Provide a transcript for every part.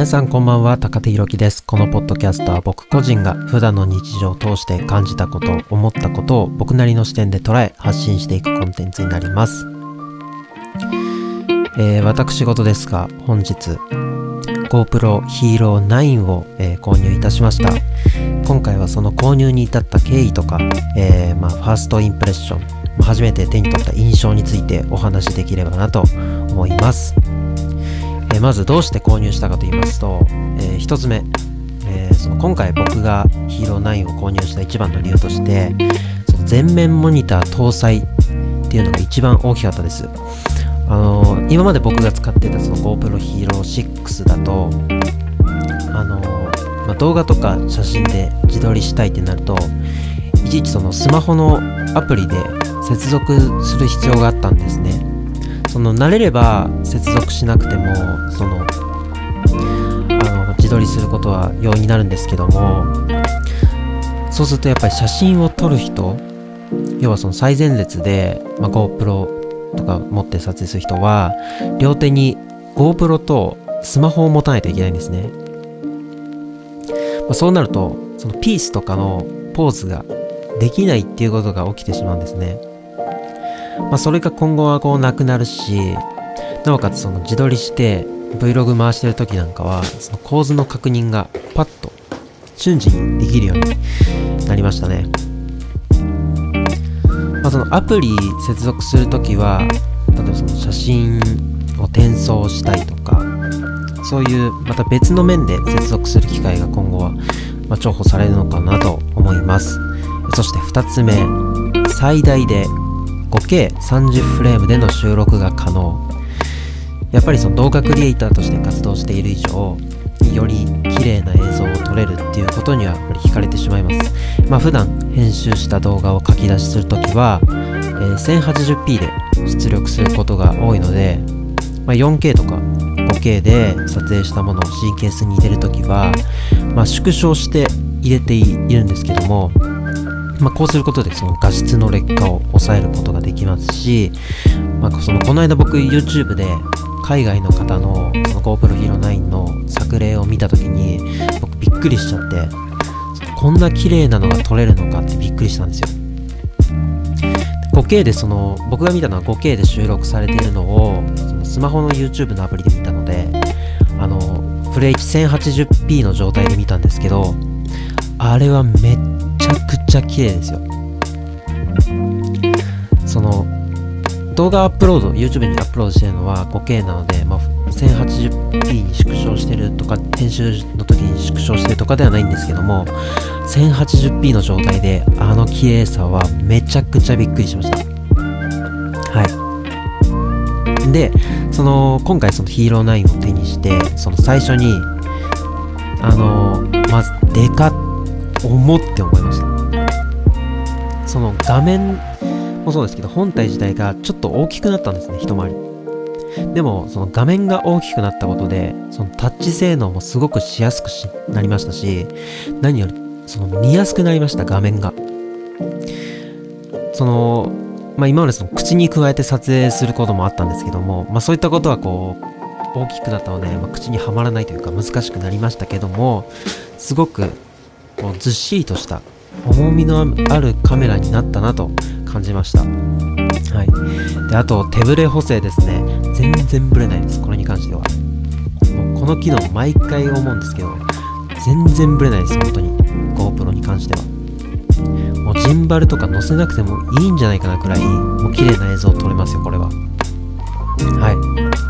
皆さんこんばんは、高手ひろきです。このポッドキャストは僕個人が普段の日常を通して感じたこと、思ったことを僕なりの視点で捉え発信していくコンテンツになります。えー、私事ですが、本日 GoPro Hero 9を、えー、購入いたしました。今回はその購入に至った経緯とか、えー、まあ、ファーストインプレッション、初めて手に取った印象についてお話しできればなと思います。えー、まずどうして購入したかと言いますと、えー、1つ目、えー、その今回僕がヒーロー9を購入した一番の理由としてその全面モニター搭載っていうのが一番大きかったです。あのー、今まで僕が使ってたその GoPro Hero 6だとあのー、まあ、動画とか写真で自撮りしたいってなるといちいちそのスマホのアプリで接続する必要があったんですね。その慣れれば接続しなくてもそのあの自撮りすることは容易になるんですけどもそうするとやっぱり写真を撮る人要はその最前列で、まあ、GoPro とか持って撮影する人は両手に GoPro とスマホを持たないといけないんですね、まあ、そうなるとそのピースとかのポーズができないっていうことが起きてしまうんですね。まあ、それが今後はこうなくなるし、なおかつその自撮りして Vlog 回してる時なんかは、その構図の確認がパッと瞬時にできるようになりましたね。まあ、そのアプリ接続するときは、例えばその写真を転送したいとか、そういうまた別の面で接続する機会が今後は、ま重宝されるのかなと思います。そして2つ目、最大で 5K30 フレームでの収録が可能。やっぱりその動画クリエイターとして活動している以上より綺麗な映像を撮れるっていうことにはやっぱり惹かれてしまいます。まあ普段編集した動画を書き出しするときは、えー、1080p で出力することが多いので、まあ、4K とか 5K で撮影したものを C ケースに入れるときは、まあ、縮小して入れているんですけどもまあ、こうすることでその画質の劣化を抑えることができますし、まあ、そのこの間僕 YouTube で海外の方のその GoPro Hero 9の作例を見た時に僕びっくりしちゃってこんな綺麗なのが撮れるのかってびっくりしたんですよ。5K でその僕が見たのは 5K で収録されているのをそのスマホの YouTube のアプリで見たのであのフル H1080p の状態で見たんですけどあれはめっちゃくちゃ綺麗ですよ。その動画アップロード YouTube にアップロードしてるのは 5K なので、まあ、1080p に縮小してるとか編集の時に縮小してるとかではないんですけども 1080p の状態であの綺麗さはめちゃくちゃびっくりしました。はい。でその今回そのヒーロー9を手にしてその最初にあのまずデカッ重って思いました。その画面もそうですけど本体自体がちょっと大きくなったんですね一回り。でもその画面が大きくなったことでそのタッチ性能もすごくしやすくなりましたし何よりその見やすくなりました画面が。そのまあ今までその口に加えて撮影することもあったんですけどもまあそういったことはこう大きくなったので、まあ、口にはまらないというか難しくなりましたけどもすごくこうずっしりとした重みのあるカメラになったなと感じました。はい。で、あと手ブレ補正ですね。全然ブレないです。これに関しては。もうこの機能毎回思うんですけど、全然ブレないです。本当に。GoPro に関しては。もうジンバルとか載せなくてもいいんじゃないかなくらい、もう綺麗な映像を撮れますよ、これは。はい。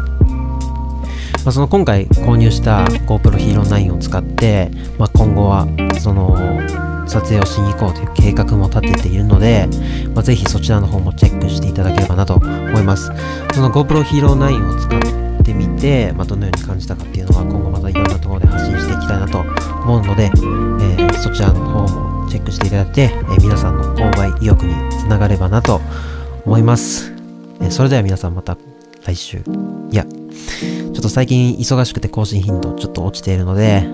まあ、その今回購入した GoPro Hero 9を使って、まあ、今後はその撮影をしに行こうという計画も立てているので、まあ、ぜひそちらの方もチェックしていただければなと思います。その GoPro Hero 9を使ってみて、まあ、どのように感じたかっていうのは今後またいろんなところで発信していきたいなと思うので、えー、そちらの方もチェックしていただいて、えー、皆さんの購買意欲につながればなと思います。えー、それでは皆さんまた来週。いや、ちょっと最近忙しくて更新頻度ちょっと落ちているので、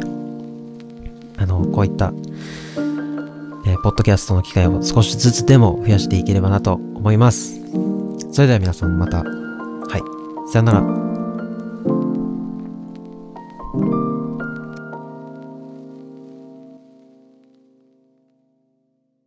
あの、こういった、えー、ポッドキャストの機会を少しずつでも増やしていければなと思います。それでは皆さんまた、はい、さよなら。